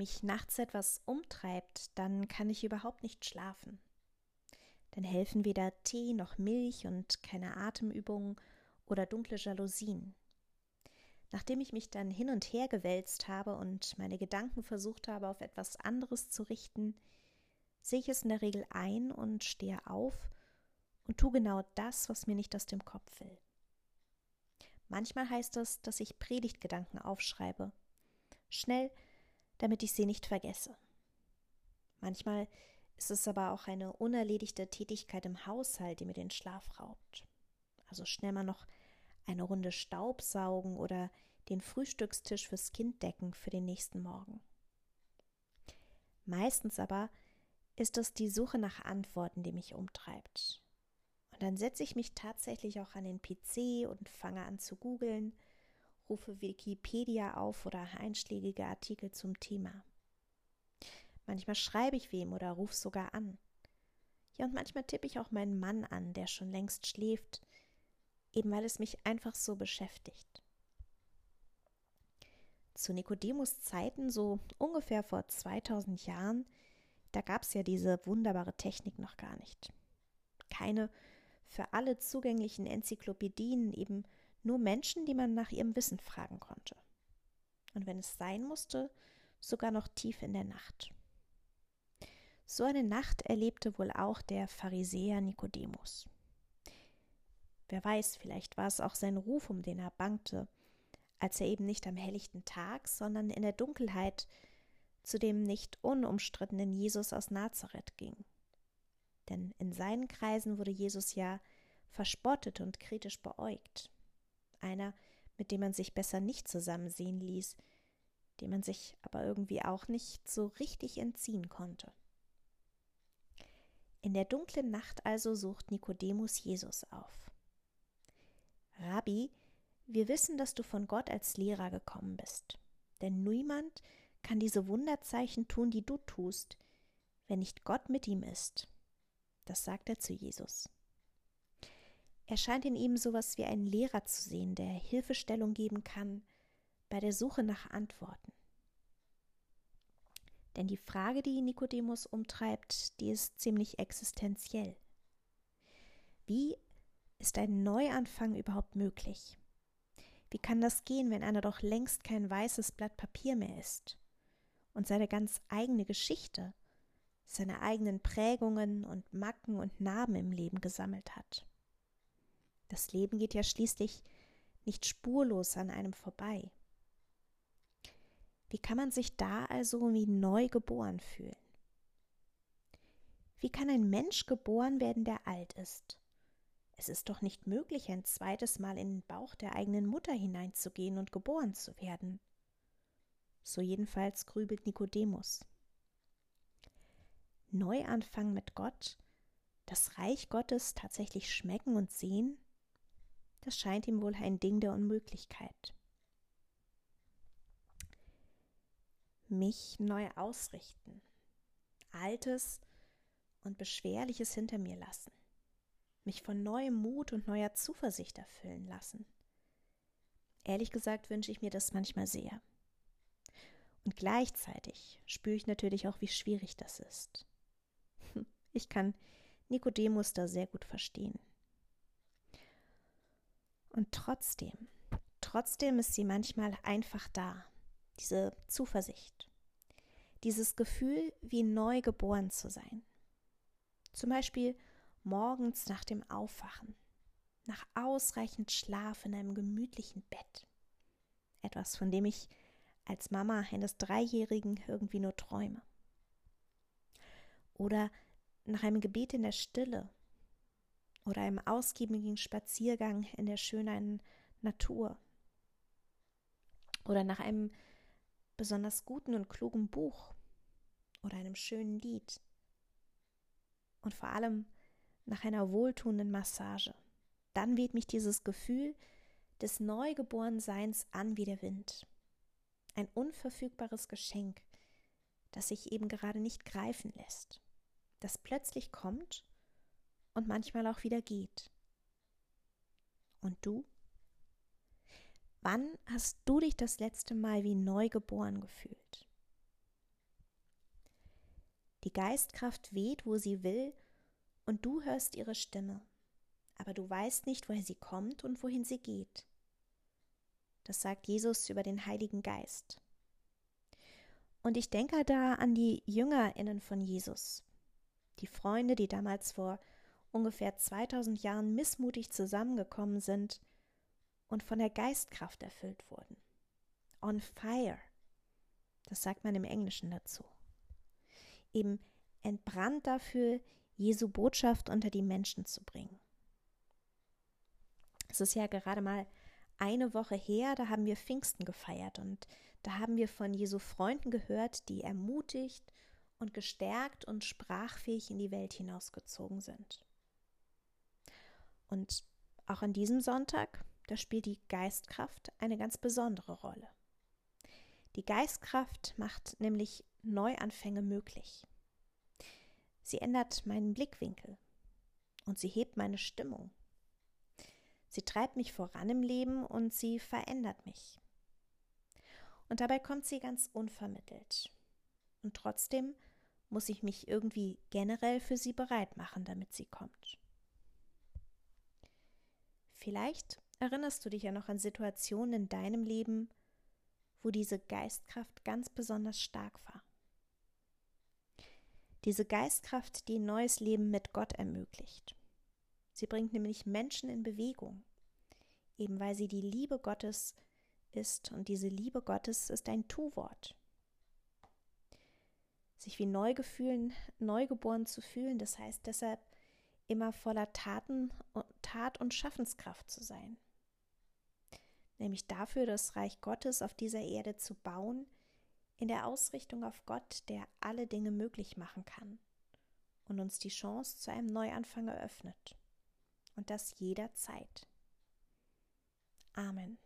mich nachts etwas umtreibt, dann kann ich überhaupt nicht schlafen. Dann helfen weder Tee noch Milch und keine Atemübungen oder dunkle Jalousien. Nachdem ich mich dann hin und her gewälzt habe und meine Gedanken versucht habe, auf etwas anderes zu richten, sehe ich es in der Regel ein und stehe auf und tue genau das, was mir nicht aus dem Kopf will. Manchmal heißt es, dass ich Predigtgedanken aufschreibe. Schnell, damit ich sie nicht vergesse. Manchmal ist es aber auch eine unerledigte Tätigkeit im Haushalt, die mir den Schlaf raubt. Also schnell mal noch eine Runde Staubsaugen oder den Frühstückstisch fürs Kind decken für den nächsten Morgen. Meistens aber ist es die Suche nach Antworten, die mich umtreibt. Und dann setze ich mich tatsächlich auch an den PC und fange an zu googeln, rufe Wikipedia auf oder einschlägige Artikel zum Thema. Manchmal schreibe ich wem oder rufe sogar an. Ja, und manchmal tippe ich auch meinen Mann an, der schon längst schläft, eben weil es mich einfach so beschäftigt. Zu Nikodemus Zeiten, so ungefähr vor 2000 Jahren, da gab es ja diese wunderbare Technik noch gar nicht. Keine für alle zugänglichen Enzyklopädien, eben nur Menschen, die man nach ihrem Wissen fragen konnte. Und wenn es sein musste, sogar noch tief in der Nacht. So eine Nacht erlebte wohl auch der Pharisäer Nikodemus. Wer weiß, vielleicht war es auch sein Ruf, um den er bangte, als er eben nicht am helllichten Tag, sondern in der Dunkelheit zu dem nicht unumstrittenen Jesus aus Nazareth ging. Denn in seinen Kreisen wurde Jesus ja verspottet und kritisch beäugt. Einer, mit dem man sich besser nicht zusammensehen ließ, dem man sich aber irgendwie auch nicht so richtig entziehen konnte. In der dunklen Nacht also sucht Nikodemus Jesus auf. Rabbi, wir wissen, dass du von Gott als Lehrer gekommen bist. Denn niemand kann diese Wunderzeichen tun, die du tust, wenn nicht Gott mit ihm ist. Das sagt er zu Jesus. Er scheint in ihm sowas wie einen Lehrer zu sehen, der Hilfestellung geben kann bei der Suche nach Antworten. Denn die Frage, die Nikodemus umtreibt, die ist ziemlich existenziell. Wie ist ein Neuanfang überhaupt möglich? Wie kann das gehen, wenn einer doch längst kein weißes Blatt Papier mehr ist und seine ganz eigene Geschichte, seine eigenen Prägungen und Macken und Narben im Leben gesammelt hat? Das Leben geht ja schließlich nicht spurlos an einem vorbei. Wie kann man sich da also wie neu geboren fühlen? Wie kann ein Mensch geboren werden, der alt ist? Es ist doch nicht möglich, ein zweites Mal in den Bauch der eigenen Mutter hineinzugehen und geboren zu werden. So jedenfalls grübelt Nikodemus. Neuanfang mit Gott, das Reich Gottes tatsächlich schmecken und sehen, das scheint ihm wohl ein Ding der Unmöglichkeit. Mich neu ausrichten, Altes und Beschwerliches hinter mir lassen mich von neuem Mut und neuer Zuversicht erfüllen lassen. Ehrlich gesagt wünsche ich mir das manchmal sehr. Und gleichzeitig spüre ich natürlich auch, wie schwierig das ist. Ich kann Nikodemus da sehr gut verstehen. Und trotzdem, trotzdem ist sie manchmal einfach da, diese Zuversicht, dieses Gefühl, wie neu geboren zu sein. Zum Beispiel morgens nach dem Aufwachen, nach ausreichend Schlaf in einem gemütlichen Bett. Etwas, von dem ich als Mama eines Dreijährigen irgendwie nur träume. Oder nach einem Gebet in der Stille oder einem ausgiebigen Spaziergang in der schönen Natur oder nach einem besonders guten und klugen Buch oder einem schönen Lied und vor allem nach einer wohltuenden Massage. Dann weht mich dieses Gefühl des Neugeborenseins an wie der Wind. Ein unverfügbares Geschenk, das sich eben gerade nicht greifen lässt, das plötzlich kommt und manchmal auch wieder geht. Und du? Wann hast du dich das letzte Mal wie neu geboren gefühlt? Die Geistkraft weht, wo sie will, und du hörst ihre Stimme, aber du weißt nicht, woher sie kommt und wohin sie geht. Das sagt Jesus über den Heiligen Geist. Und ich denke da an die Jüngerinnen von Jesus, die Freunde, die damals vor ungefähr 2000 Jahren missmutig zusammengekommen sind und von der Geistkraft erfüllt wurden. On fire. Das sagt man im Englischen dazu. Eben entbrannt dafür, Jesu Botschaft unter die Menschen zu bringen. Es ist ja gerade mal eine Woche her, da haben wir Pfingsten gefeiert und da haben wir von Jesu Freunden gehört, die ermutigt und gestärkt und sprachfähig in die Welt hinausgezogen sind. Und auch an diesem Sonntag, da spielt die Geistkraft eine ganz besondere Rolle. Die Geistkraft macht nämlich Neuanfänge möglich. Sie ändert meinen Blickwinkel und sie hebt meine Stimmung. Sie treibt mich voran im Leben und sie verändert mich. Und dabei kommt sie ganz unvermittelt. Und trotzdem muss ich mich irgendwie generell für sie bereit machen, damit sie kommt. Vielleicht erinnerst du dich ja noch an Situationen in deinem Leben, wo diese Geistkraft ganz besonders stark war. Diese Geistkraft, die neues Leben mit Gott ermöglicht. Sie bringt nämlich Menschen in Bewegung, eben weil sie die Liebe Gottes ist und diese Liebe Gottes ist ein Tu-Wort. Sich wie neu gefühlen, neugeboren zu fühlen, das heißt deshalb immer voller Taten, Tat und Schaffenskraft zu sein. Nämlich dafür, das Reich Gottes auf dieser Erde zu bauen, in der Ausrichtung auf Gott, der alle Dinge möglich machen kann und uns die Chance zu einem Neuanfang eröffnet. Und das jederzeit. Amen.